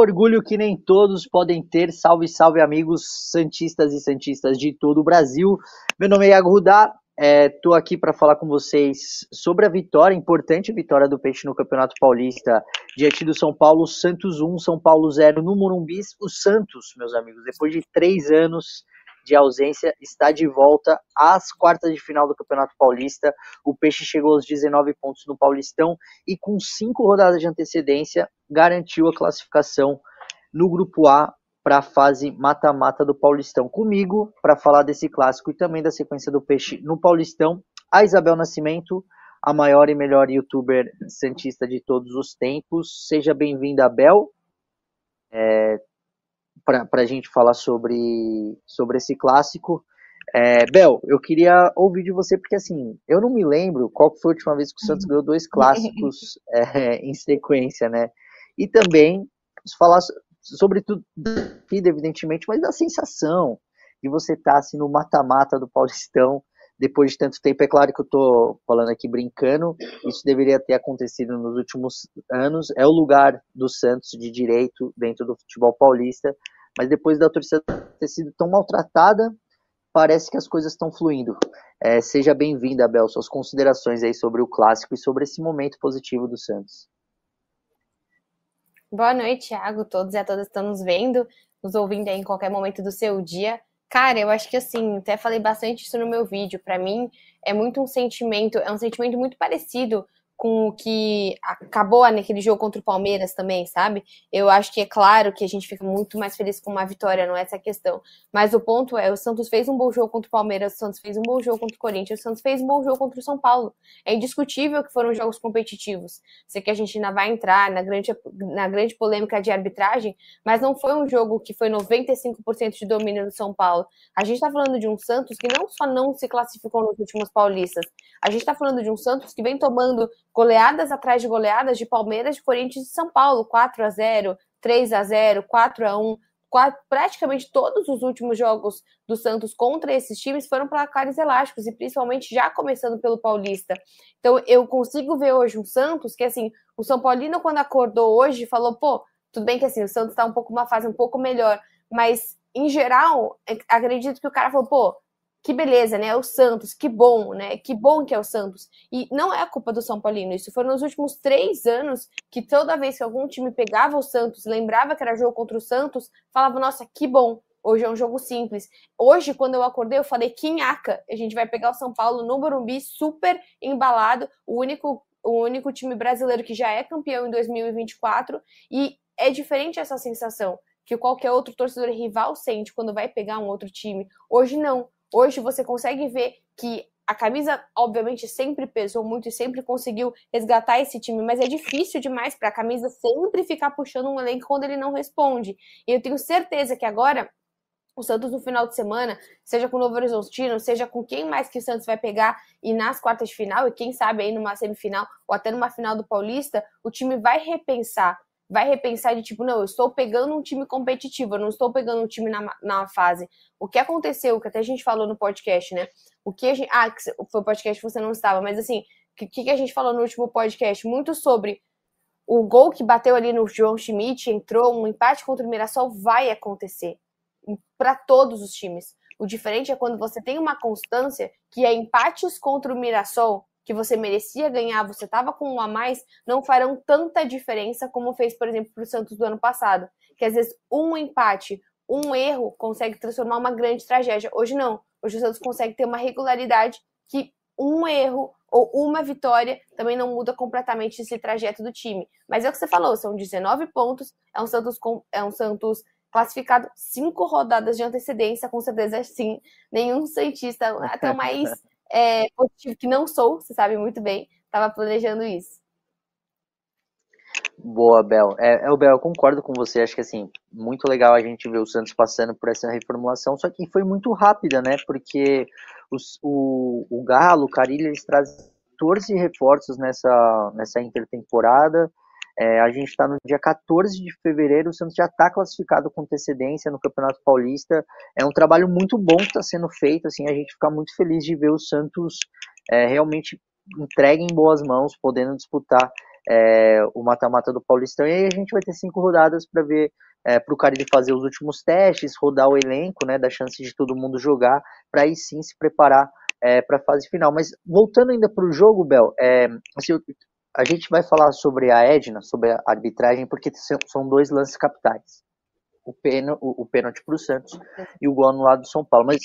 orgulho que nem todos podem ter. Salve, salve, amigos santistas e santistas de todo o Brasil. Meu nome é Iago Rudá. Estou é, aqui para falar com vocês sobre a vitória, importante vitória do Peixe no Campeonato Paulista, diante do São Paulo, Santos 1, São Paulo 0 no Morumbi. O Santos, meus amigos, depois de três anos de ausência, está de volta às quartas de final do Campeonato Paulista. O Peixe chegou aos 19 pontos no Paulistão e, com cinco rodadas de antecedência, garantiu a classificação no Grupo A para a fase mata-mata do Paulistão. Comigo, para falar desse clássico e também da sequência do Peixe no Paulistão, a Isabel Nascimento, a maior e melhor youtuber santista de todos os tempos. Seja bem-vinda, Bel, é, para a gente falar sobre, sobre esse clássico. É, Bel, eu queria ouvir de você, porque assim, eu não me lembro qual foi a última vez que o Santos ganhou dois clássicos é, em sequência, né? E também falar sobretudo vida, evidentemente, mas da sensação de você estar tá, assim, no mata-mata do Paulistão depois de tanto tempo. É claro que eu estou falando aqui brincando, isso deveria ter acontecido nos últimos anos. É o lugar do Santos de direito dentro do futebol paulista, mas depois da torcida ter sido tão maltratada, parece que as coisas estão fluindo. É, seja bem-vinda, Abel, suas considerações aí sobre o clássico e sobre esse momento positivo do Santos. Boa noite, Thiago, todos e a todas estão nos vendo, nos ouvindo aí em qualquer momento do seu dia. Cara, eu acho que assim, até falei bastante isso no meu vídeo. Para mim, é muito um sentimento, é um sentimento muito parecido com o que acabou naquele jogo contra o Palmeiras também, sabe? Eu acho que é claro que a gente fica muito mais feliz com uma vitória, não é essa a questão. Mas o ponto é, o Santos fez um bom jogo contra o Palmeiras, o Santos fez um bom jogo contra o Corinthians, o Santos fez um bom jogo contra o São Paulo. É indiscutível que foram jogos competitivos. Sei que a gente ainda vai entrar na grande, na grande polêmica de arbitragem, mas não foi um jogo que foi 95% de domínio do São Paulo. A gente tá falando de um Santos que não só não se classificou nos últimos paulistas, a gente tá falando de um Santos que vem tomando goleadas atrás de goleadas de Palmeiras, de Corinthians e São Paulo, 4 a 0 3 a 0 4 a 1 quatro, praticamente todos os últimos jogos do Santos contra esses times foram placares elásticos, e principalmente já começando pelo Paulista. Então eu consigo ver hoje um Santos que, assim, o São Paulino, quando acordou hoje, falou: pô, tudo bem que assim, o Santos está um pouco uma fase um pouco melhor, mas em geral, acredito que o cara falou: pô, que beleza, né? É o Santos, que bom, né? Que bom que é o Santos. E não é a culpa do São Paulino. Isso foi nos últimos três anos que toda vez que algum time pegava o Santos, lembrava que era jogo contra o Santos, falava, nossa, que bom. Hoje é um jogo simples. Hoje, quando eu acordei, eu falei, quinhaca. A gente vai pegar o São Paulo no Morumbi, super embalado. O único, o único time brasileiro que já é campeão em 2024. E é diferente essa sensação que qualquer outro torcedor rival sente quando vai pegar um outro time. Hoje não. Hoje você consegue ver que a camisa, obviamente, sempre pesou muito e sempre conseguiu resgatar esse time, mas é difícil demais para a camisa sempre ficar puxando um elenco quando ele não responde. E eu tenho certeza que agora o Santos no final de semana, seja com o Novo Horizontino, seja com quem mais que o Santos vai pegar e nas quartas de final, e quem sabe aí numa semifinal ou até numa final do Paulista, o time vai repensar vai repensar de tipo, não, eu estou pegando um time competitivo, eu não estou pegando um time na, na fase. O que aconteceu, que até a gente falou no podcast, né? O que a gente. Ah, foi o podcast que você não estava, mas assim, o que, que a gente falou no último podcast? Muito sobre o gol que bateu ali no João Schmidt, entrou, um empate contra o Mirassol vai acontecer para todos os times. O diferente é quando você tem uma constância que é empates contra o Mirassol que você merecia ganhar, você estava com um a mais, não farão tanta diferença como fez, por exemplo, para o Santos do ano passado. Que às vezes um empate, um erro consegue transformar uma grande tragédia. Hoje não. Hoje o Santos consegue ter uma regularidade que um erro ou uma vitória também não muda completamente esse trajeto do time. Mas é o que você falou, são 19 pontos, é um Santos com, é um Santos classificado cinco rodadas de antecedência, com certeza sim. Nenhum cientista, até o mais é, positivo que não sou, você sabe muito bem, estava planejando isso. Boa, Bel. É, é, Bel, eu concordo com você. Acho que assim, muito legal a gente ver o Santos passando por essa reformulação, só que foi muito rápida, né? Porque os, o, o Galo, o Carilho, eles trazem 14 reforços nessa, nessa intertemporada. É, a gente está no dia 14 de fevereiro, o Santos já está classificado com antecedência no Campeonato Paulista. É um trabalho muito bom que está sendo feito, assim, a gente fica muito feliz de ver o Santos é, realmente entregue em boas mãos, podendo disputar é, o mata-mata do Paulistão, e aí a gente vai ter cinco rodadas para ver, é, para o Carille fazer os últimos testes, rodar o elenco, né, dar chance de todo mundo jogar, para aí sim se preparar é, para a fase final. Mas voltando ainda para o jogo, Bel, é, assim, a gente vai falar sobre a Edna, sobre a arbitragem, porque são dois lances capitais. O, pênalti, o, pênalti para o Santos e o gol no lado do São Paulo. Mas,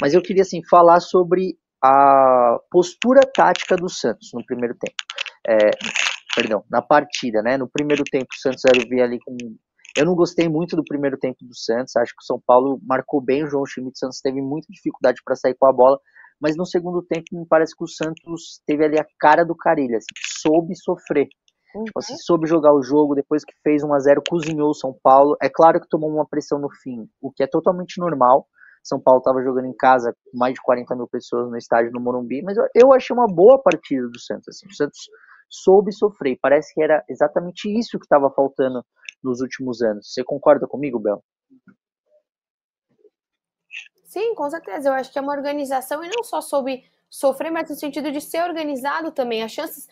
mas eu queria assim, falar sobre a postura tática do Santos no primeiro tempo. É, perdão, na partida, né? No primeiro tempo, o Santos era vi ali com. Eu não gostei muito do primeiro tempo do Santos. Acho que o São Paulo marcou bem o João Schmidt. O Santos teve muita dificuldade para sair com a bola. Mas no segundo tempo, me parece que o Santos teve ali a cara do Carilha, assim, soube sofrer. Uhum. Tipo assim, soube jogar o jogo, depois que fez 1 a 0 cozinhou o São Paulo. É claro que tomou uma pressão no fim, o que é totalmente normal. São Paulo estava jogando em casa com mais de 40 mil pessoas no estádio no Morumbi, mas eu, eu achei uma boa partida do Santos. Assim, o Santos soube sofrer. Parece que era exatamente isso que estava faltando nos últimos anos. Você concorda comigo, Bel? Sim, com certeza. Eu acho que é uma organização e não só soube sofrer, mas no sentido de ser organizado também. As chances.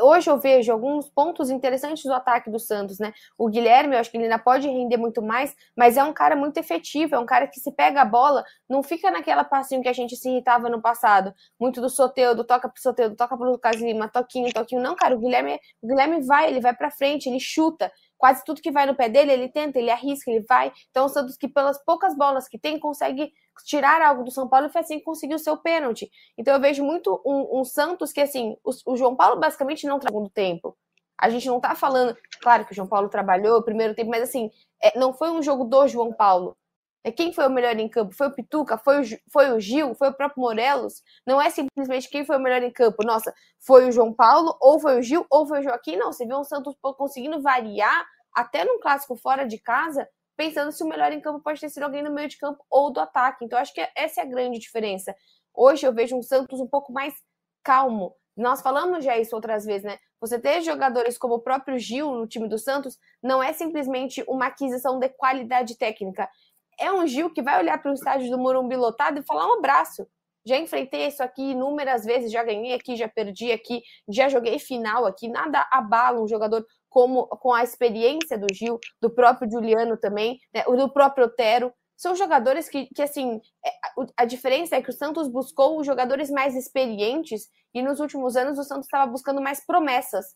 Hoje eu vejo alguns pontos interessantes do ataque do Santos, né? O Guilherme, eu acho que ele ainda pode render muito mais, mas é um cara muito efetivo, é um cara que se pega a bola, não fica naquela passinho que a gente se irritava no passado. Muito do Soteudo, toca pro Soteudo, toca pro Lucas Lima, toquinho, toquinho. Não, cara, o Guilherme, o Guilherme vai, ele vai pra frente, ele chuta quase tudo que vai no pé dele, ele tenta, ele arrisca, ele vai. Então, o Santos, que pelas poucas bolas que tem, consegue tirar algo do São Paulo e foi assim que conseguiu o seu pênalti. Então, eu vejo muito um, um Santos que, assim, o, o, João Paulo basicamente não trabalhou no tempo. A gente não tá falando, claro que o João Paulo trabalhou o primeiro tempo, mas assim, é, não foi um jogo do João Paulo. É quem foi o melhor em campo? Foi o Pituca? Foi o, foi o Gil? Foi o próprio Morelos? Não é simplesmente quem foi o melhor em campo. Nossa, foi o João Paulo, ou foi o Gil, ou foi o Joaquim. Não, você vê um Santos conseguindo variar até num clássico fora de casa, pensando se o melhor em campo pode ter sido alguém no meio de campo ou do ataque. Então, acho que essa é a grande diferença. Hoje eu vejo um Santos um pouco mais calmo. Nós falamos já isso outras vezes, né? Você ter jogadores como o próprio Gil no time do Santos não é simplesmente uma aquisição de qualidade técnica é um Gil que vai olhar para o estádio do Morumbi lotado e falar um abraço. Já enfrentei isso aqui inúmeras vezes, já ganhei aqui, já perdi aqui, já joguei final aqui. Nada abala um jogador como com a experiência do Gil, do próprio Juliano também, né, do próprio Otero. São jogadores que, que, assim, é, a diferença é que o Santos buscou jogadores mais experientes e nos últimos anos o Santos estava buscando mais promessas.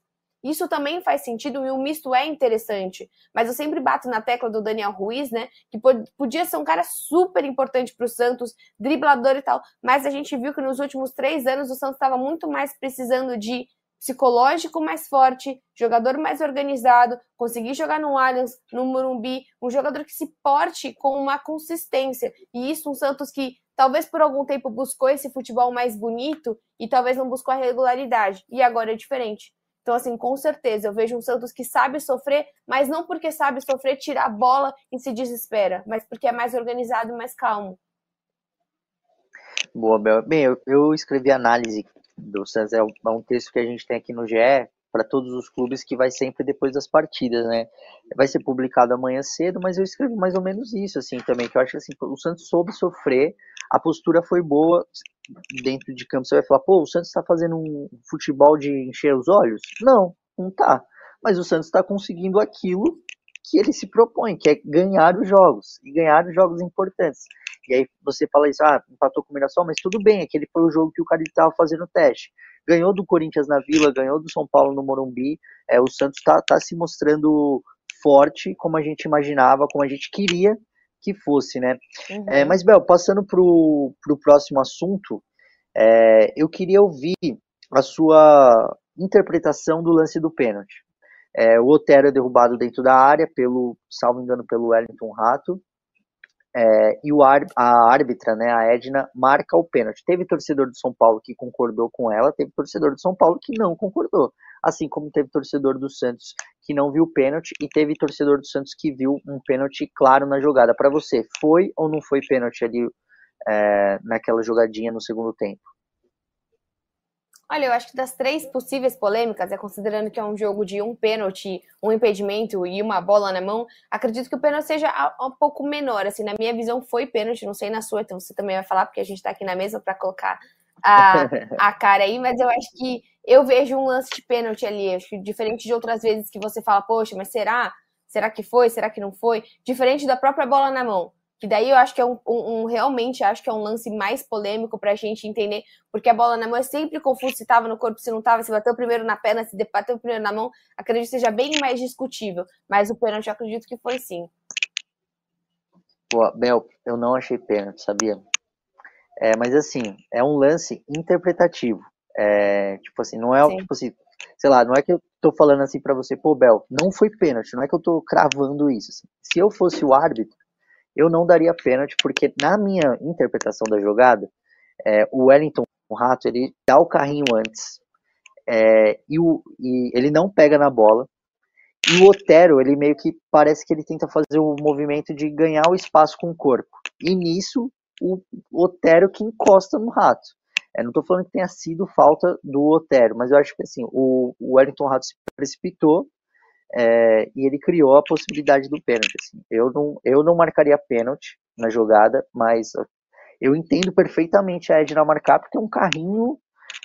Isso também faz sentido e o misto é interessante. Mas eu sempre bato na tecla do Daniel Ruiz, né? Que podia ser um cara super importante para o Santos, driblador e tal. Mas a gente viu que nos últimos três anos o Santos estava muito mais precisando de psicológico mais forte, jogador mais organizado, conseguir jogar no Allianz, no Morumbi, um jogador que se porte com uma consistência. E isso um Santos que talvez por algum tempo buscou esse futebol mais bonito e talvez não buscou a regularidade. E agora é diferente. Então, assim, com certeza, eu vejo um Santos que sabe sofrer, mas não porque sabe sofrer, tira a bola e se desespera, mas porque é mais organizado e mais calmo. Boa, Bel. Bem, eu, eu escrevi análise do Santos, é um, é um texto que a gente tem aqui no GE, para todos os clubes que vai sempre depois das partidas, né? Vai ser publicado amanhã cedo, mas eu escrevi mais ou menos isso, assim, também, que eu acho que assim, o Santos soube sofrer, a postura foi boa, dentro de campo você vai falar, pô, o Santos está fazendo um futebol de encher os olhos? Não, não tá. Mas o Santos está conseguindo aquilo que ele se propõe, que é ganhar os jogos, e ganhar os jogos importantes. E aí você fala isso, ah, empatou com o Mirassol, mas tudo bem, aquele foi o jogo que o cara estava fazendo o teste. Ganhou do Corinthians na Vila, ganhou do São Paulo no Morumbi, é, o Santos está tá se mostrando forte, como a gente imaginava, como a gente queria que fosse, né? Uhum. É, mas, Bel, passando para o próximo assunto, é, eu queria ouvir a sua interpretação do lance do pênalti. É, o Otero é derrubado dentro da área, pelo, salvo engano, pelo Wellington Rato, é, e o, a árbitra, né, a Edna, marca o pênalti. Teve torcedor do São Paulo que concordou com ela, teve torcedor do São Paulo que não concordou. Assim como teve torcedor do Santos que não viu o pênalti e teve torcedor do Santos que viu um pênalti claro na jogada. Para você, foi ou não foi pênalti ali é, naquela jogadinha no segundo tempo? Olha, eu acho que das três possíveis polêmicas, é considerando que é um jogo de um pênalti, um impedimento e uma bola na mão, acredito que o pênalti seja um pouco menor. Assim, na minha visão, foi pênalti, não sei na sua, então você também vai falar, porque a gente tá aqui na mesa para colocar a, a cara aí, mas eu acho que eu vejo um lance de pênalti ali, acho que diferente de outras vezes que você fala, poxa, mas será? Será que foi? Será que não foi? Diferente da própria bola na mão. Que daí eu acho que é um, um, um realmente acho que é um lance mais polêmico pra gente entender, porque a bola na mão é sempre confuso se tava no corpo, se não tava, se bateu primeiro na perna, se bateu primeiro na mão, acredito que seja bem mais discutível. Mas o pênalti eu acredito que foi sim. Pô, Bel, eu não achei pênalti, sabia? É, mas assim, é um lance interpretativo. É, tipo assim, não é, tipo assim, sei lá, não é que eu tô falando assim para você, pô, Bel, não foi pênalti, não é que eu tô cravando isso. Assim. Se eu fosse o árbitro, eu não daria pênalti, porque na minha interpretação da jogada, é, o Wellington, o Rato, ele dá o carrinho antes, é, e, o, e ele não pega na bola, e o Otero, ele meio que parece que ele tenta fazer o movimento de ganhar o espaço com o corpo. E nisso, o Otero que encosta no Rato. É, não estou falando que tenha sido falta do Otero, mas eu acho que assim, o, o Wellington Rato se precipitou é, e ele criou a possibilidade do pênalti. Assim. Eu, não, eu não marcaria pênalti na jogada, mas eu entendo perfeitamente a Edna marcar, porque é um carrinho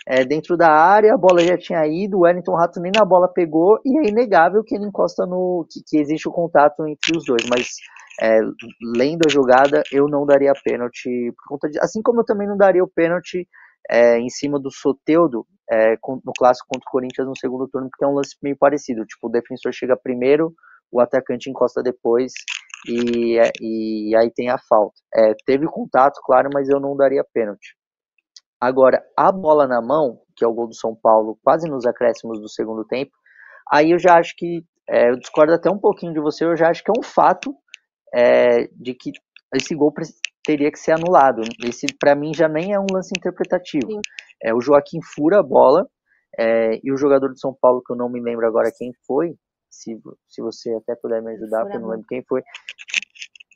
é, dentro da área, a bola já tinha ido, o Wellington Rato nem na bola pegou, e é inegável que ele encosta no. que, que existe o contato entre os dois, mas é, lendo a jogada, eu não daria pênalti por conta de. Assim como eu também não daria o pênalti é, em cima do Soteudo é, no clássico contra o Corinthians no segundo turno, porque é um lance meio parecido. Tipo, o defensor chega primeiro, o atacante encosta depois e, e aí tem a falta. É, teve contato, claro, mas eu não daria pênalti. Agora, a bola na mão, que é o gol do São Paulo, quase nos acréscimos do segundo tempo, aí eu já acho que, é, eu discordo até um pouquinho de você, eu já acho que é um fato é, de que esse gol teria que ser anulado. Esse, para mim, já nem é um lance interpretativo. Sim. É, o Joaquim fura a bola é, e o jogador de São Paulo, que eu não me lembro agora quem foi, se, se você até puder me ajudar, porque eu não lembro quem foi.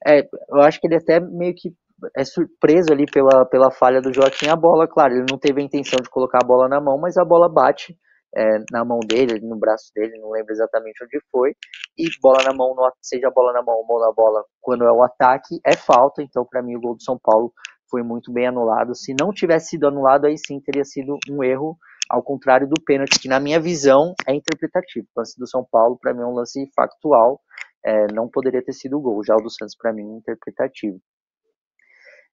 É, eu acho que ele até meio que é surpreso ali pela, pela falha do Joaquim a bola, claro, ele não teve a intenção de colocar a bola na mão, mas a bola bate é, na mão dele, no braço dele, não lembro exatamente onde foi, e bola na mão, no, seja bola na mão ou na bola, quando é o ataque, é falta, então para mim o gol do São Paulo foi muito bem anulado, se não tivesse sido anulado, aí sim teria sido um erro, ao contrário do pênalti, que na minha visão é interpretativo, o lance do São Paulo para mim é um lance factual, é, não poderia ter sido gol, já o do Santos para mim é interpretativo.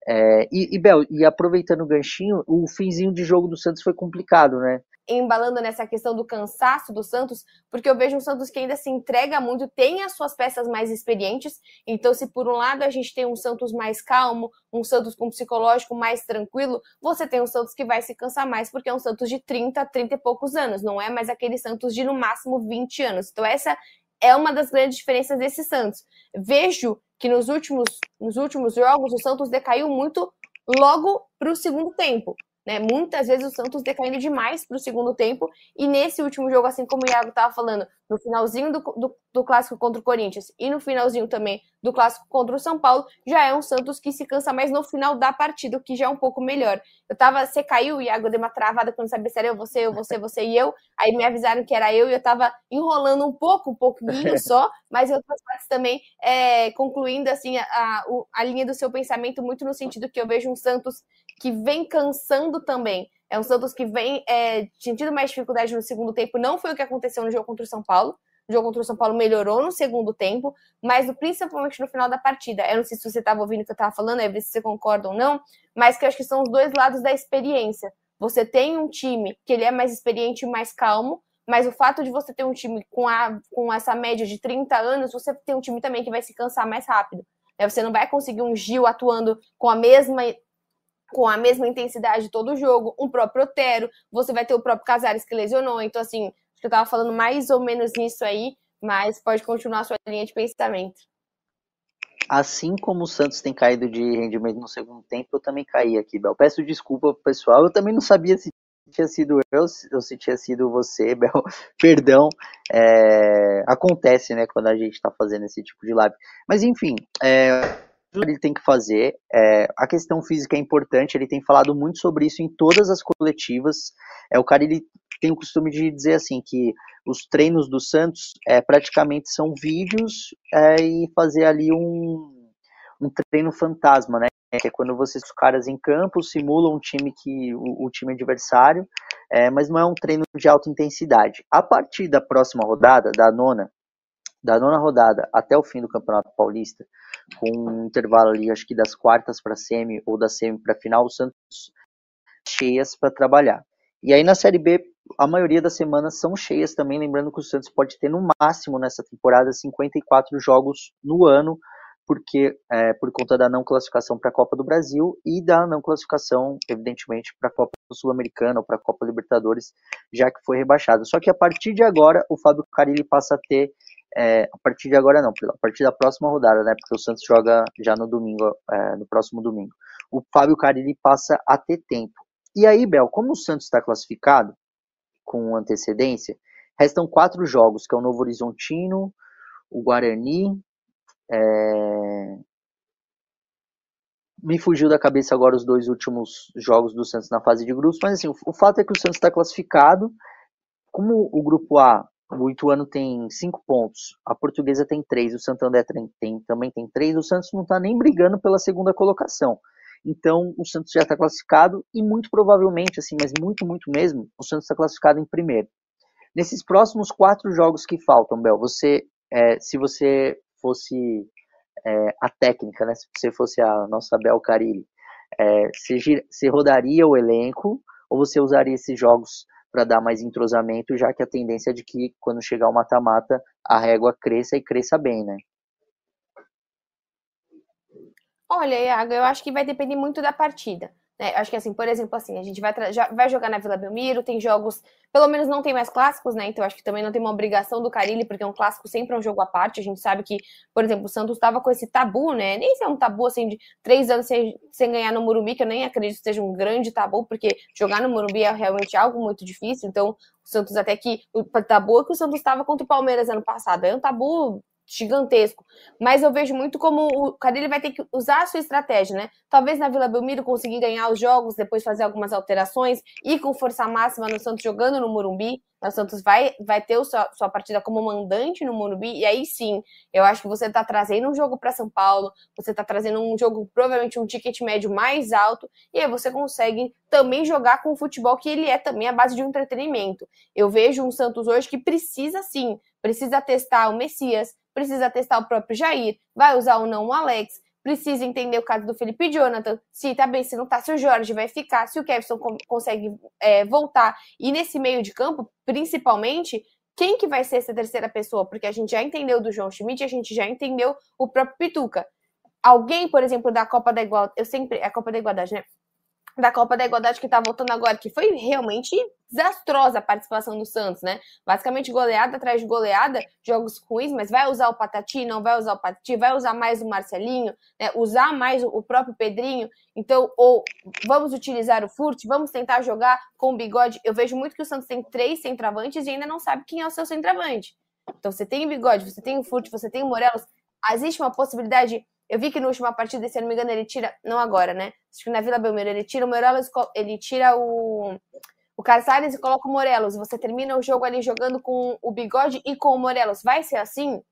É, e, e, Bel, e aproveitando o ganchinho, o finzinho de jogo do Santos foi complicado, né? Embalando nessa questão do cansaço do Santos, porque eu vejo um Santos que ainda se entrega muito, tem as suas peças mais experientes. Então, se por um lado a gente tem um Santos mais calmo, um Santos com psicológico mais tranquilo, você tem um Santos que vai se cansar mais, porque é um Santos de 30, 30 e poucos anos, não é mais aquele Santos de no máximo 20 anos. Então, essa é uma das grandes diferenças desse Santos. Vejo que nos últimos, nos últimos jogos o Santos decaiu muito logo para o segundo tempo. Né? Muitas vezes o Santos decaindo demais para o segundo tempo. E nesse último jogo, assim como o Iago estava falando, no finalzinho do, do, do, clássico contra o Corinthians e no finalzinho também do clássico contra o São Paulo, já é um Santos que se cansa mais no final da partida, o que já é um pouco melhor. Eu tava, você caiu, Iago, deu uma travada quando sabia se era eu, você, eu, você, você e eu. Aí me avisaram que era eu e eu tava enrolando um pouco, um pouquinho só, mas em outras partes também é, concluindo assim a, a, a linha do seu pensamento, muito no sentido que eu vejo um Santos que vem cansando também. É um Santos que vem é, sentindo mais dificuldade no segundo tempo. Não foi o que aconteceu no jogo contra o São Paulo. O jogo contra o São Paulo melhorou no segundo tempo, mas principalmente no final da partida. Eu não sei se você estava ouvindo o que eu estava falando, é se você concorda ou não, mas que eu acho que são os dois lados da experiência. Você tem um time que ele é mais experiente e mais calmo, mas o fato de você ter um time com, a, com essa média de 30 anos, você tem um time também que vai se cansar mais rápido. Você não vai conseguir um Gil atuando com a mesma com a mesma intensidade todo o jogo, um próprio Otero, você vai ter o próprio Casares que lesionou, então assim, acho que eu tava falando mais ou menos nisso aí, mas pode continuar a sua linha de pensamento. Assim como o Santos tem caído de rendimento no segundo tempo, eu também caí aqui, Bel. Peço desculpa pro pessoal, eu também não sabia se tinha sido eu ou se tinha sido você, Bel. Perdão, é... acontece, né, quando a gente tá fazendo esse tipo de live. Mas enfim, é ele tem que fazer. É, a questão física é importante, ele tem falado muito sobre isso em todas as coletivas. É, o cara ele tem o costume de dizer assim que os treinos do Santos é, praticamente são vídeos é, e fazer ali um, um treino fantasma, né? que é quando vocês os caras em campo simulam um time que o, o time adversário, é, mas não é um treino de alta intensidade. A partir da próxima rodada, da nona, da nona rodada até o fim do Campeonato Paulista, com um intervalo ali, acho que das quartas para semi ou da semi para final, o Santos cheias para trabalhar. E aí na Série B, a maioria das semanas são cheias também, lembrando que o Santos pode ter no máximo nessa temporada 54 jogos no ano, porque é, por conta da não classificação para a Copa do Brasil e da não classificação, evidentemente, para a Copa Sul-Americana ou para a Copa Libertadores, já que foi rebaixado. Só que a partir de agora, o Fábio Carilli passa a ter é, a partir de agora não, a partir da próxima rodada, né? Porque o Santos joga já no domingo, é, no próximo domingo. O Fábio Carilli passa a ter tempo. E aí, Bel, como o Santos está classificado com antecedência, restam quatro jogos, que é o Novo Horizontino, o Guarani. É... Me fugiu da cabeça agora os dois últimos jogos do Santos na fase de grupos, mas assim, o, o fato é que o Santos está classificado. Como o grupo A o Ituano tem cinco pontos, a Portuguesa tem três, o Santander tem, tem, também tem três, o Santos não está nem brigando pela segunda colocação. Então o Santos já está classificado e muito provavelmente, assim, mas muito, muito mesmo, o Santos está classificado em primeiro. Nesses próximos quatro jogos que faltam, Bel, você, é, se você fosse é, a técnica, né, se você fosse a nossa Bel Carilli, é, você, você rodaria o elenco ou você usaria esses jogos para dar mais entrosamento, já que a tendência é de que quando chegar o mata-mata, a régua cresça e cresça bem, né? Olha, Iago, eu acho que vai depender muito da partida. Né? Acho que assim, por exemplo, assim, a gente vai, vai jogar na Vila Belmiro, tem jogos, pelo menos não tem mais clássicos, né? Então acho que também não tem uma obrigação do Carilli, porque um clássico sempre é um jogo à parte. A gente sabe que, por exemplo, o Santos estava com esse tabu, né? Nem se é um tabu assim de três anos sem, sem ganhar no Morumbi, que eu nem acredito que seja um grande tabu, porque jogar no Morumbi é realmente algo muito difícil. Então, o Santos até que o tabu é que o Santos estava contra o Palmeiras ano passado. É um tabu gigantesco. Mas eu vejo muito como o Carilli vai ter que usar a sua estratégia, né? Talvez na Vila Belmiro conseguir ganhar os jogos, depois fazer algumas alterações, ir com força máxima no Santos jogando no Morumbi. O Santos vai, vai ter sua, sua partida como mandante no Morumbi, e aí sim, eu acho que você está trazendo um jogo para São Paulo, você está trazendo um jogo, provavelmente um ticket médio mais alto, e aí você consegue também jogar com o futebol que ele é também a base de um entretenimento. Eu vejo um Santos hoje que precisa sim, precisa testar o Messias, precisa testar o próprio Jair, vai usar ou não o Alex, precisa entender o caso do Felipe Jonathan, se tá bem, se não tá, se o Jorge vai ficar, se o Kevson consegue é, voltar. E nesse meio de campo, principalmente, quem que vai ser essa terceira pessoa? Porque a gente já entendeu do João Schmidt, a gente já entendeu o próprio Pituca. Alguém, por exemplo, da Copa da Igualdade, eu sempre, a Copa da Igualdade, né? Da Copa da Igualdade que tá voltando agora, que foi realmente desastrosa a participação do Santos, né? Basicamente goleada atrás de goleada, jogos ruins, mas vai usar o Patati, não vai usar o Patati, vai usar mais o Marcelinho, né? usar mais o próprio Pedrinho. Então, ou vamos utilizar o Furt, vamos tentar jogar com o bigode. Eu vejo muito que o Santos tem três centravantes e ainda não sabe quem é o seu centravante. Então, você tem o bigode, você tem o Furt, você tem o Morelos. Existe uma possibilidade eu vi que na última partida, se eu não me engano, ele tira. Não agora, né? Acho que na Vila Belmiro ele tira o Morelos, ele tira o. O Casares e coloca o Morelos. Você termina o jogo ali jogando com o bigode e com o Morelos. Vai ser assim?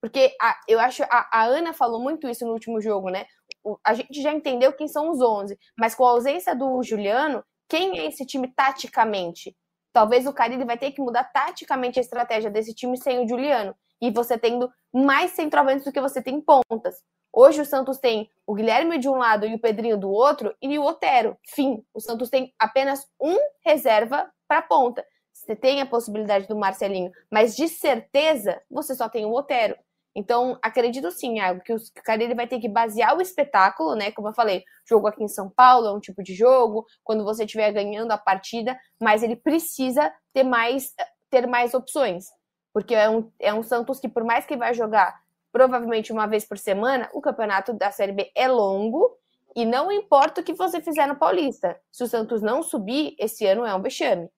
Porque a, eu acho. A, a Ana falou muito isso no último jogo, né? O, a gente já entendeu quem são os 11. Mas com a ausência do Juliano, quem é esse time taticamente? Talvez o Carille vai ter que mudar taticamente a estratégia desse time sem o Juliano. E você tendo mais centroavantes do que você tem pontas. Hoje o Santos tem o Guilherme de um lado e o Pedrinho do outro e o Otero. Fim. O Santos tem apenas um reserva para ponta. Você tem a possibilidade do Marcelinho, mas de certeza você só tem o Otero. Então, acredito sim, algo que o cara ele vai ter que basear o espetáculo, né? Como eu falei, jogo aqui em São Paulo é um tipo de jogo, quando você estiver ganhando a partida, mas ele precisa ter mais, ter mais opções. Porque é um, é um Santos que, por mais que vai jogar provavelmente uma vez por semana, o campeonato da Série B é longo e não importa o que você fizer no Paulista. Se o Santos não subir, esse ano é um vexame.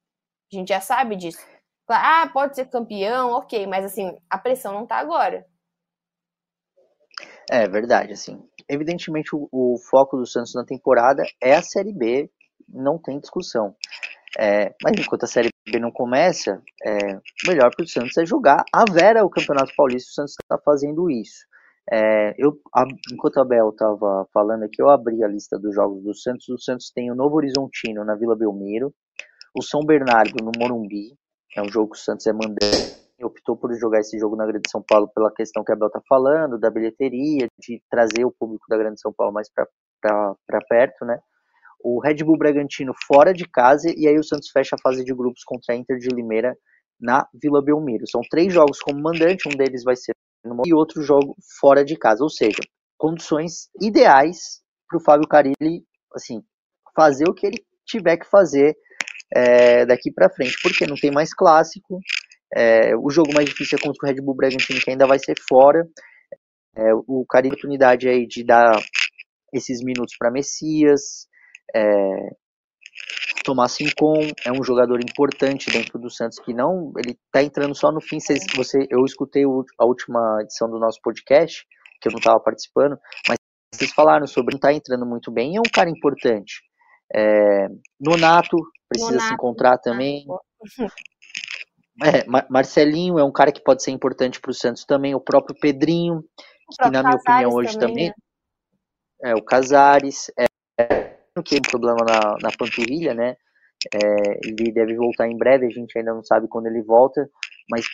A gente já sabe disso. Ah, pode ser campeão, ok, mas assim, a pressão não tá agora. É verdade, assim. Evidentemente, o, o foco do Santos na temporada é a Série B, não tem discussão. É, mas enquanto a Série B não começa, é, melhor para o Santos é jogar a Vera o Campeonato Paulista. O Santos está fazendo isso. É, eu, a, enquanto a Bel estava falando aqui, eu abri a lista dos jogos do Santos. O Santos tem o Novo Horizontino na Vila Belmiro, o São Bernardo no Morumbi, é um jogo que o Santos é mandante, optou por jogar esse jogo na Grande São Paulo pela questão que a Bel está falando, da bilheteria, de trazer o público da Grande São Paulo mais para perto, né? O Red Bull Bragantino fora de casa e aí o Santos fecha a fase de grupos contra a Inter de Limeira na Vila Belmiro. São três jogos como mandante, um deles vai ser no e outro jogo fora de casa, ou seja, condições ideais para o Fábio Carilli, assim, fazer o que ele tiver que fazer é, daqui para frente, porque não tem mais clássico, é, o jogo mais difícil é contra o Red Bull Bragantino, que ainda vai ser fora, é, o Carilli tem oportunidade aí de dar esses minutos para Messias, é, Tomás Rincon é um jogador importante dentro do Santos que não, ele tá entrando só no fim. você, eu escutei a última edição do nosso podcast, que eu não estava participando, mas vocês falaram sobre não tá entrando muito bem, é um cara importante. É, Nonato precisa Nonato, se encontrar também. É, Marcelinho é um cara que pode ser importante para o Santos também. O próprio Pedrinho, o que na minha opinião hoje também. também né? É, o Casares. É, um problema na, na panturrilha, né? É, ele deve voltar em breve, a gente ainda não sabe quando ele volta, mas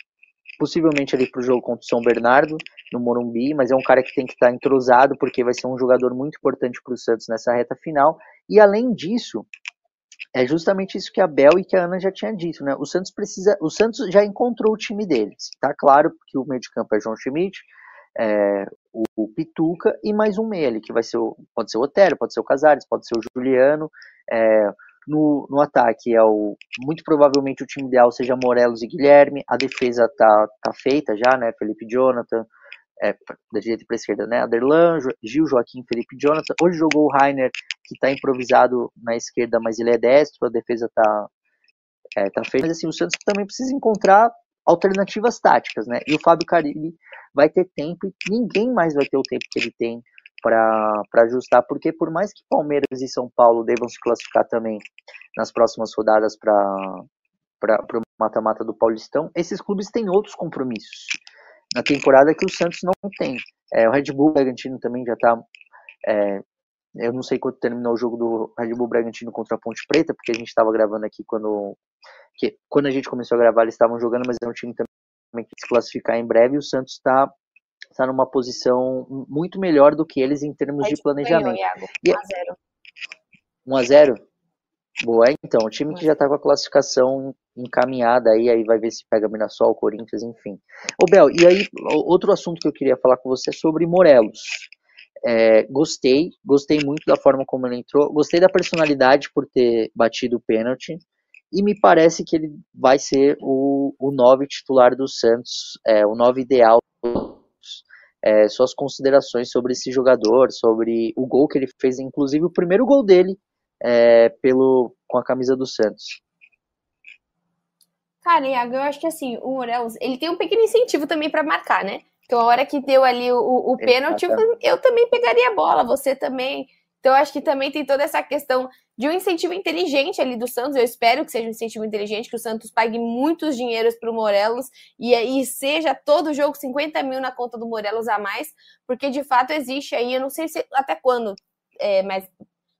possivelmente ali para o jogo contra o São Bernardo, no Morumbi, mas é um cara que tem que estar tá entrosado, porque vai ser um jogador muito importante para o Santos nessa reta final. E além disso, é justamente isso que a Bel e que a Ana já tinha dito, né? O Santos precisa, o Santos já encontrou o time deles. Tá claro que o meio de campo é João Schmidt, é, o, Pituca e mais um meia ali, que vai ser o, pode ser o Otero, pode ser o Casares, pode ser o Juliano. É, no, no ataque é o muito provavelmente o time ideal seja Morelos e Guilherme. A defesa tá, tá feita já, né? Felipe Jonathan, é, da direita para esquerda, né? Aderlan, Gil, Joaquim, Felipe Jonathan. Hoje jogou o Rainer, que está improvisado na esquerda, mas ele é destro. A defesa tá é, tá feita. Mas assim, o Santos também precisa encontrar alternativas táticas, né? E o Fábio Carilli vai ter tempo e ninguém mais vai ter o tempo que ele tem para ajustar, porque por mais que Palmeiras e São Paulo devam se classificar também nas próximas rodadas para o mata-mata do Paulistão, esses clubes têm outros compromissos na temporada que o Santos não tem. É, o Red Bull Bragantino também já está. É, eu não sei quando terminou o jogo do Red Bull Bragantino contra a Ponte Preta, porque a gente estava gravando aqui quando que quando a gente começou a gravar eles estavam jogando, mas é um time também que se classificar em breve. E o Santos está tá numa posição muito melhor do que eles em termos de planejamento. 1 a 0. 1 a 0. Boa, então, o time que já está com a classificação encaminhada aí, aí vai ver se pega Mirassol, Corinthians, enfim. Ô Bel, e aí, outro assunto que eu queria falar com você é sobre Morelos. É, gostei, gostei muito da forma como ele entrou, gostei da personalidade por ter batido o pênalti, e me parece que ele vai ser o, o nove titular do Santos, é, o nove ideal. É, suas considerações sobre esse jogador, sobre o gol que ele fez, inclusive o primeiro gol dele é, pelo, com a camisa do Santos. Cara, Iago, eu acho que assim, o Morelos, ele tem um pequeno incentivo também para marcar, né? Então, a hora que deu ali o, o pênalti, eu também pegaria a bola, você também. Então, acho que também tem toda essa questão de um incentivo inteligente ali do Santos. Eu espero que seja um incentivo inteligente, que o Santos pague muitos dinheiros para o Morelos e aí seja todo jogo 50 mil na conta do Morelos a mais, porque de fato existe aí, eu não sei se até quando, é, mas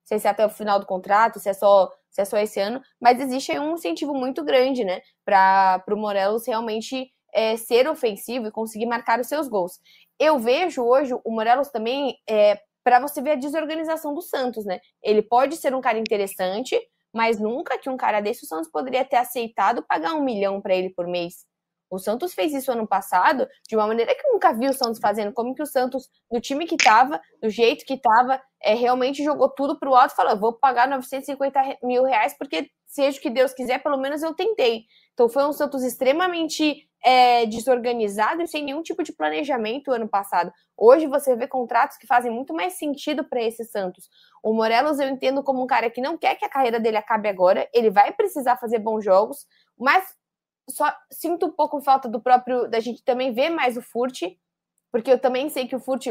sei se é até o final do contrato, se é só se é só esse ano, mas existe aí um incentivo muito grande, né, para o Morelos realmente é, ser ofensivo e conseguir marcar os seus gols. Eu vejo hoje o Morelos também é, para você ver a desorganização do Santos, né? Ele pode ser um cara interessante, mas nunca que um cara desse o Santos poderia ter aceitado pagar um milhão para ele por mês. O Santos fez isso ano passado de uma maneira que eu nunca vi o Santos fazendo. Como que o Santos, do time que tava, do jeito que tava, é, realmente jogou tudo pro alto e falou: vou pagar 950 mil reais, porque seja o que Deus quiser, pelo menos eu tentei. Então foi um Santos extremamente é, desorganizado e sem nenhum tipo de planejamento ano passado. Hoje você vê contratos que fazem muito mais sentido para esse Santos. O Morelos eu entendo como um cara que não quer que a carreira dele acabe agora, ele vai precisar fazer bons jogos, mas só sinto um pouco falta do próprio da gente também ver mais o Furt, porque eu também sei que o Furt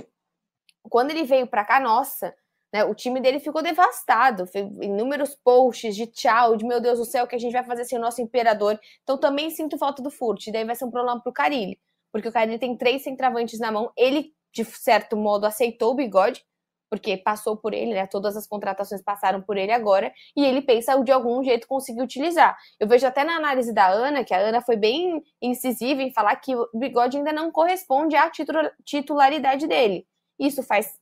quando ele veio para cá, nossa, né? O time dele ficou devastado, inúmeros posts de tchau, de meu Deus do céu, que a gente vai fazer sem o nosso imperador. Então também sinto falta do Furt, daí vai ser um problema pro Carilli, porque o Carilli tem três centravantes na mão, ele de certo modo, aceitou o bigode, porque passou por ele, né? Todas as contratações passaram por ele agora, e ele pensa de algum jeito conseguir utilizar. Eu vejo até na análise da Ana, que a Ana foi bem incisiva em falar que o bigode ainda não corresponde à titularidade dele. Isso faz.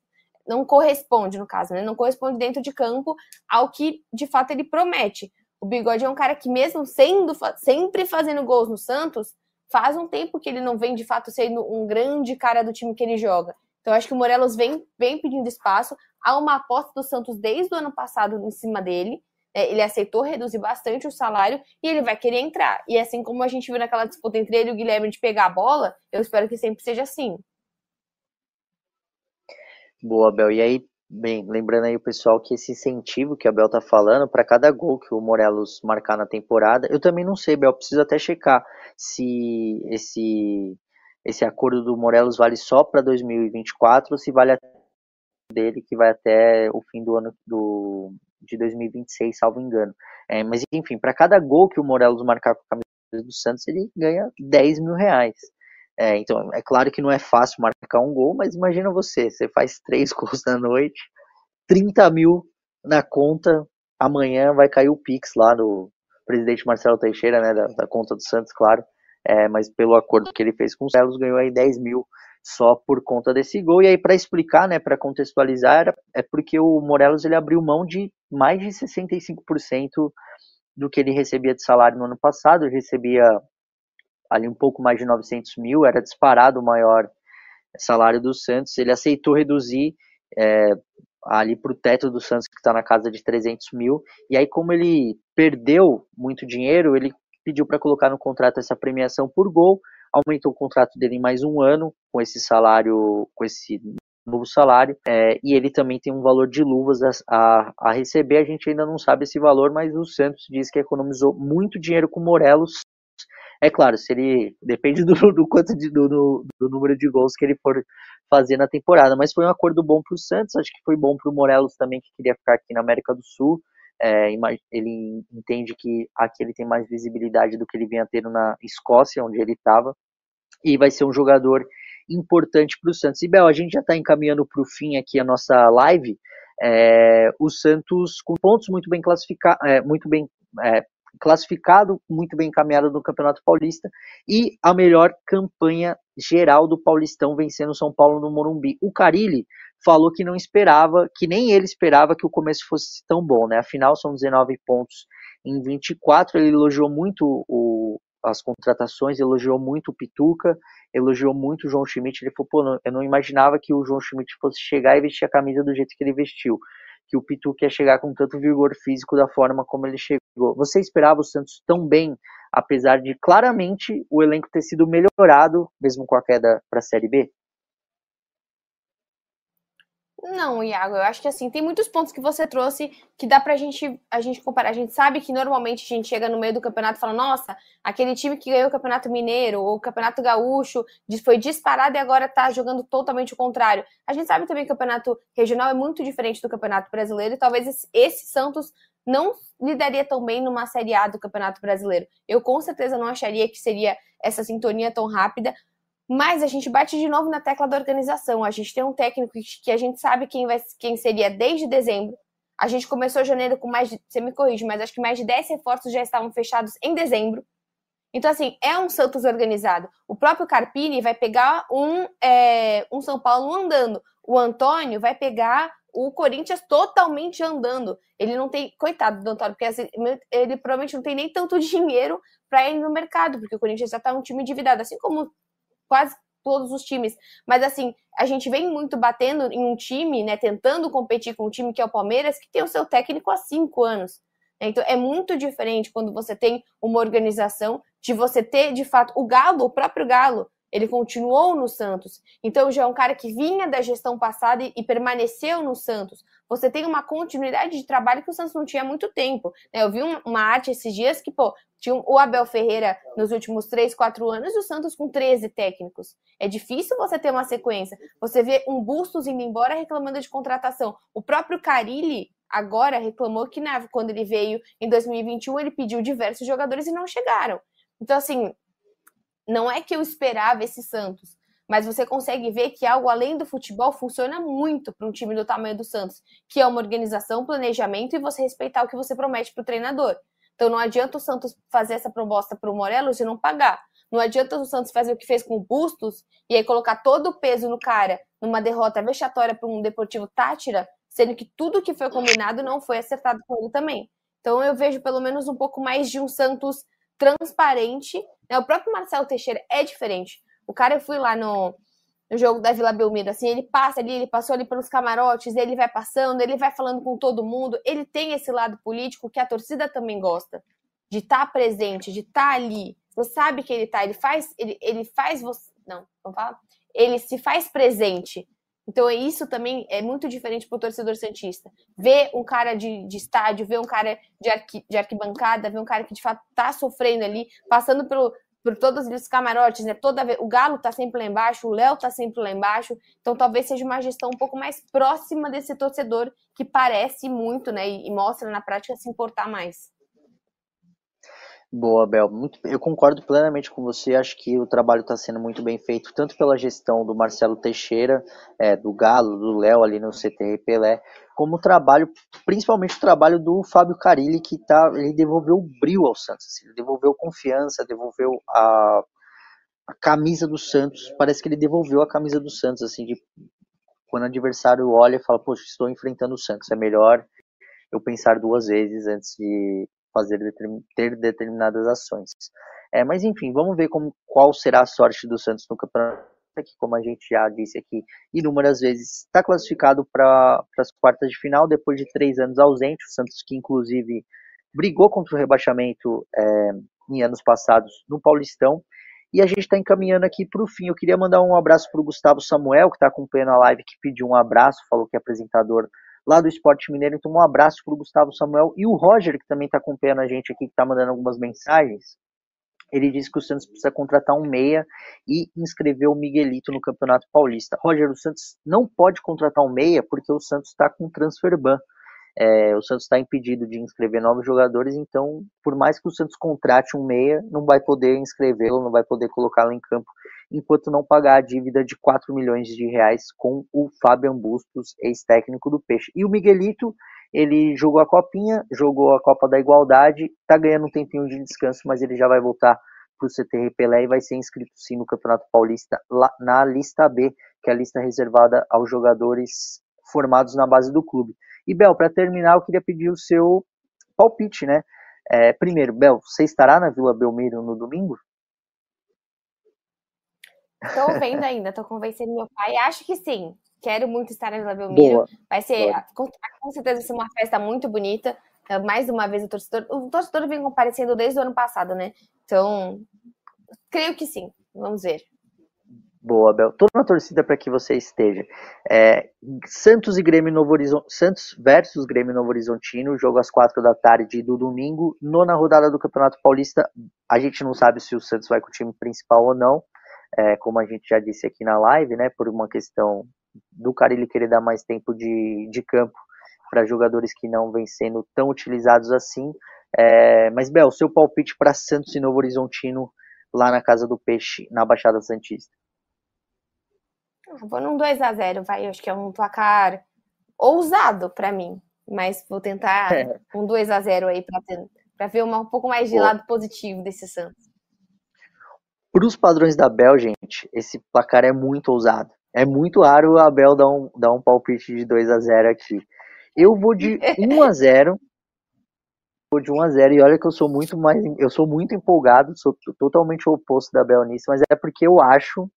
Não corresponde, no caso, né? Não corresponde dentro de campo ao que de fato ele promete. O Bigode é um cara que, mesmo sendo sempre fazendo gols no Santos, faz um tempo que ele não vem de fato sendo um grande cara do time que ele joga. Então, acho que o Morelos vem, vem pedindo espaço. Há uma aposta do Santos desde o ano passado em cima dele. É, ele aceitou reduzir bastante o salário e ele vai querer entrar. E assim como a gente viu naquela disputa entre ele e o Guilherme de pegar a bola, eu espero que sempre seja assim. Boa, Bel. E aí, bem, lembrando aí o pessoal que esse incentivo que a Bel tá falando, para cada gol que o Morelos marcar na temporada, eu também não sei, Bel, preciso até checar se esse esse acordo do Morelos vale só para 2024 ou se vale até dele que vai até o fim do ano do, de 2026, salvo engano. É, mas enfim, para cada gol que o Morelos marcar com a camisa do Santos, ele ganha 10 mil reais. É, então, é claro que não é fácil marcar um gol, mas imagina você, você faz três gols na noite, 30 mil na conta, amanhã vai cair o Pix lá no presidente Marcelo Teixeira, né, da, da conta do Santos, claro, é, mas pelo acordo que ele fez com o Celos, ganhou aí 10 mil só por conta desse gol. E aí, para explicar, né, para contextualizar, é porque o Morelos ele abriu mão de mais de 65% do que ele recebia de salário no ano passado. Ele recebia ali um pouco mais de 900 mil, era disparado o maior salário do Santos. Ele aceitou reduzir é, ali para o teto do Santos, que está na casa de 300 mil. E aí, como ele perdeu muito dinheiro, ele pediu para colocar no contrato essa premiação por gol, aumentou o contrato dele em mais um ano com esse salário, com esse novo salário, é, e ele também tem um valor de luvas a, a, a, receber, a gente ainda não sabe esse valor, mas o Santos diz que economizou muito dinheiro com Morelos, é claro, se ele depende do, do quanto de, do, do, do, número de gols que ele for fazer na temporada, mas foi um acordo bom para o Santos, acho que foi bom para o Morelos também que queria ficar aqui na América do Sul, é, ele entende que aqui ele tem mais visibilidade do que ele vinha tendo na Escócia, onde ele estava, e vai ser um jogador importante para o Santos. E Bel, a gente já está encaminhando para o fim aqui a nossa live. É, o Santos com pontos muito bem classificados, é, muito bem é, classificado, muito bem encaminhado no Campeonato Paulista e a melhor campanha geral do Paulistão vencendo o São Paulo no Morumbi. O Carilli falou que não esperava, que nem ele esperava que o começo fosse tão bom, né? Afinal, são 19 pontos em 24. Ele elogiou muito o, as contratações, elogiou muito o Pituca, elogiou muito o João Schmidt. Ele falou, pô, eu não imaginava que o João Schmidt fosse chegar e vestir a camisa do jeito que ele vestiu. Que o Pituca ia chegar com tanto vigor físico da forma como ele chegou. Você esperava o Santos tão bem, apesar de claramente o elenco ter sido melhorado, mesmo com a queda para a Série B? Não, Iago, eu acho que assim, tem muitos pontos que você trouxe que dá pra gente, a gente comparar. A gente sabe que normalmente a gente chega no meio do campeonato e fala, nossa, aquele time que ganhou o Campeonato Mineiro ou o Campeonato Gaúcho foi disparado e agora tá jogando totalmente o contrário. A gente sabe também que o Campeonato Regional é muito diferente do Campeonato Brasileiro e talvez esse, Santos não lidaria tão bem numa Série A do Campeonato Brasileiro. Eu com certeza não acharia que seria essa sintonia tão rápida, mas a gente bate de novo na tecla da organização. A gente tem um técnico que a gente sabe quem, vai, quem seria desde dezembro. A gente começou janeiro com mais de. Você me corrige, mas acho que mais de 10 reforços já estavam fechados em dezembro. Então, assim, é um Santos organizado. O próprio Carpini vai pegar um, é, um São Paulo andando. O Antônio vai pegar o Corinthians totalmente andando. Ele não tem. Coitado do Antônio, porque assim, ele provavelmente não tem nem tanto dinheiro para ir no mercado, porque o Corinthians já está um time endividado. Assim como quase todos os times. Mas assim, a gente vem muito batendo em um time, né? Tentando competir com um time que é o Palmeiras, que tem o seu técnico há cinco anos. Então é muito diferente quando você tem uma organização de você ter, de fato, o Galo, o próprio Galo, ele continuou no Santos. Então já é um cara que vinha da gestão passada e, e, permaneceu no Santos. Você tem uma continuidade de trabalho que o Santos não tinha há muito tempo. Né? Eu vi um, uma arte esses dias que, pô, tinha o Abel Ferreira nos últimos 3, 4 anos e o Santos com 13 técnicos. É difícil você ter uma sequência. Você vê um Bustos indo embora reclamando de contratação. O próprio Carilli agora reclamou que quando ele veio em 2021 ele pediu diversos jogadores e não chegaram. Então, assim, não é que eu esperava esse Santos, mas você consegue ver que algo além do futebol funciona muito para um time do tamanho do Santos, que é uma organização, planejamento e você respeitar o que você promete para o treinador. Então não adianta o Santos fazer essa proposta para o Morelos e não pagar. Não adianta o Santos fazer o que fez com o Bustos e aí colocar todo o peso no cara numa derrota vexatória para um Deportivo Tátira, sendo que tudo que foi combinado não foi acertado com ele também. Então eu vejo pelo menos um pouco mais de um Santos transparente. Né? O próprio Marcelo Teixeira é diferente. O cara, eu fui lá no, no jogo da Vila Belmiro, assim, ele passa ali, ele passou ali pelos camarotes, ele vai passando, ele vai falando com todo mundo, ele tem esse lado político que a torcida também gosta, de estar tá presente, de estar tá ali. Você sabe que ele tá, ele faz, ele, ele faz você, não, vamos falar? Ele se faz presente. Então isso também é muito diferente para o torcedor santista. Ver um cara de, de estádio, ver um cara de, arqui, de arquibancada, ver um cara que de fato está sofrendo ali, passando pelo, por todos os camarotes, né? Toda vez, o Galo tá sempre lá embaixo, o Léo tá sempre lá embaixo. Então talvez seja uma gestão um pouco mais próxima desse torcedor que parece muito, né? E, e mostra na prática se importar mais. Boa, Bel. Muito, eu concordo plenamente com você. Acho que o trabalho está sendo muito bem feito, tanto pela gestão do Marcelo Teixeira, é, do Galo, do Léo ali no CTR Pelé, como o trabalho, principalmente o trabalho do Fábio Carilli, que tá, ele devolveu o brilho ao Santos, assim, ele devolveu confiança, devolveu a, a camisa do Santos. Parece que ele devolveu a camisa do Santos, assim, de quando o adversário olha e fala, poxa, estou enfrentando o Santos, é melhor eu pensar duas vezes antes de fazer ter determinadas ações. É, mas enfim, vamos ver como, qual será a sorte do Santos no campeonato, que como a gente já disse aqui inúmeras vezes, está classificado para as quartas de final depois de três anos ausente. O Santos que inclusive brigou contra o rebaixamento é, em anos passados no Paulistão. E a gente está encaminhando aqui para o fim. Eu queria mandar um abraço para o Gustavo Samuel, que está acompanhando a live, que pediu um abraço, falou que é apresentador lá do Esporte Mineiro. Então, um abraço para o Gustavo Samuel e o Roger, que também está acompanhando a gente aqui, que está mandando algumas mensagens. Ele disse que o Santos precisa contratar um meia e inscrever o Miguelito no Campeonato Paulista. Roger, o Santos não pode contratar um meia porque o Santos está com transfer ban. É, o Santos está impedido de inscrever novos jogadores, então, por mais que o Santos contrate um meia, não vai poder inscrevê-lo, não vai poder colocá-lo em campo enquanto não pagar a dívida de 4 milhões de reais com o Fabian Bustos, ex-técnico do Peixe. E o Miguelito, ele jogou a copinha, jogou a Copa da Igualdade, tá ganhando um tempinho de descanso, mas ele já vai voltar para o CTR Pelé e vai ser inscrito sim no Campeonato Paulista lá na lista B, que é a lista reservada aos jogadores formados na base do clube. E Bel, para terminar, eu queria pedir o seu palpite, né? É, primeiro, Bel, você estará na Vila Belmiro no domingo? Estou vendo ainda, estou convencendo meu pai. Acho que sim. Quero muito estar na Vila Belmiro. Boa. Vai ser, com, com, certeza, vai ser uma festa muito bonita. É, mais uma vez, o torcedor. O torcedor vem comparecendo desde o ano passado, né? Então, creio que sim. Vamos ver. Boa, Bel. Tô na torcida para que você esteja. É, Santos e Grêmio Novo Horizonte, Santos versus Grêmio Novo Horizontino, jogo às quatro da tarde do domingo, nona rodada do Campeonato Paulista. A gente não sabe se o Santos vai com o time principal ou não, é, como a gente já disse aqui na live, né, por uma questão do Carilli querer dar mais tempo de, de campo para jogadores que não vêm sendo tão utilizados assim. É, mas, Bel, seu palpite para Santos e Novo Horizontino lá na Casa do Peixe, na Baixada Santista? Vou num 2 a 0 vai. Eu acho que é um placar ousado para mim. Mas vou tentar é. um 2 a 0 aí para ver uma, um pouco mais de Pô. lado positivo desse Santos. Para os padrões da Bel, gente, esse placar é muito ousado. É muito raro a Bel dar um, dar um palpite de 2 a 0 aqui. Eu vou de 1 a 0 Vou de 1 a 0 e olha que eu sou muito mais. Eu sou muito empolgado, sou totalmente o oposto da Bel nisso, mas é porque eu acho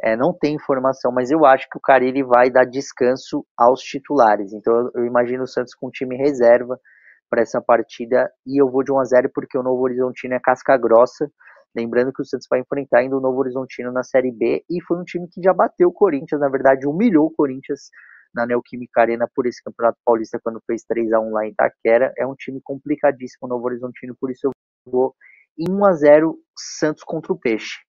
é, não tem informação, mas eu acho que o Carille vai dar descanso aos titulares. Então eu, eu imagino o Santos com time reserva para essa partida e eu vou de 1 a 0 porque o Novo Horizontino é casca grossa. Lembrando que o Santos vai enfrentar ainda o Novo Horizontino na Série B e foi um time que já bateu o Corinthians, na verdade humilhou o Corinthians na Neoquímica Arena por esse Campeonato Paulista quando fez 3 a 1 lá em Itaquera. É um time complicadíssimo o Novo Horizontino, por isso eu vou em 1 a 0 Santos contra o Peixe.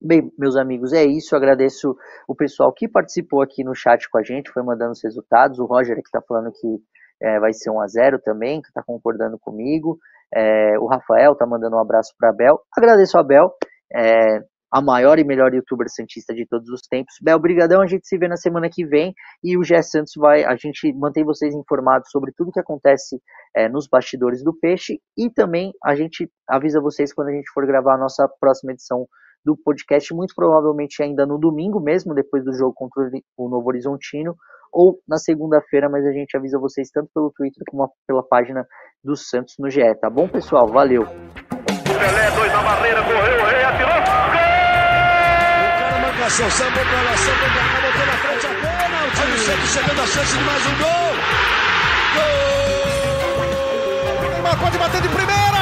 Bem, meus amigos, é isso. Eu agradeço o pessoal que participou aqui no chat com a gente, foi mandando os resultados. O Roger que está falando que é, vai ser 1 a 0 também, que está concordando comigo. É, o Rafael está mandando um abraço para Bel. Agradeço a Bel. É, a maior e melhor youtuber santista de todos os tempos. Bel, brigadão, a gente se vê na semana que vem e o Gé Santos vai, a gente mantém vocês informados sobre tudo que acontece é, nos bastidores do Peixe e também a gente avisa vocês quando a gente for gravar a nossa próxima edição do podcast, muito provavelmente ainda no domingo mesmo, depois do jogo contra o Novo Horizontino, ou na segunda-feira, mas a gente avisa vocês tanto pelo Twitter como pela página do Santos no GE, tá bom, pessoal? Valeu! Pelé, dois na barreira, correu, o rei atirou, gol! O cara pra lá, sambou pra cá, botou na frente a bola, o time Santos chegando a chance de mais um gol! Gol! Neymar pode bater de primeira!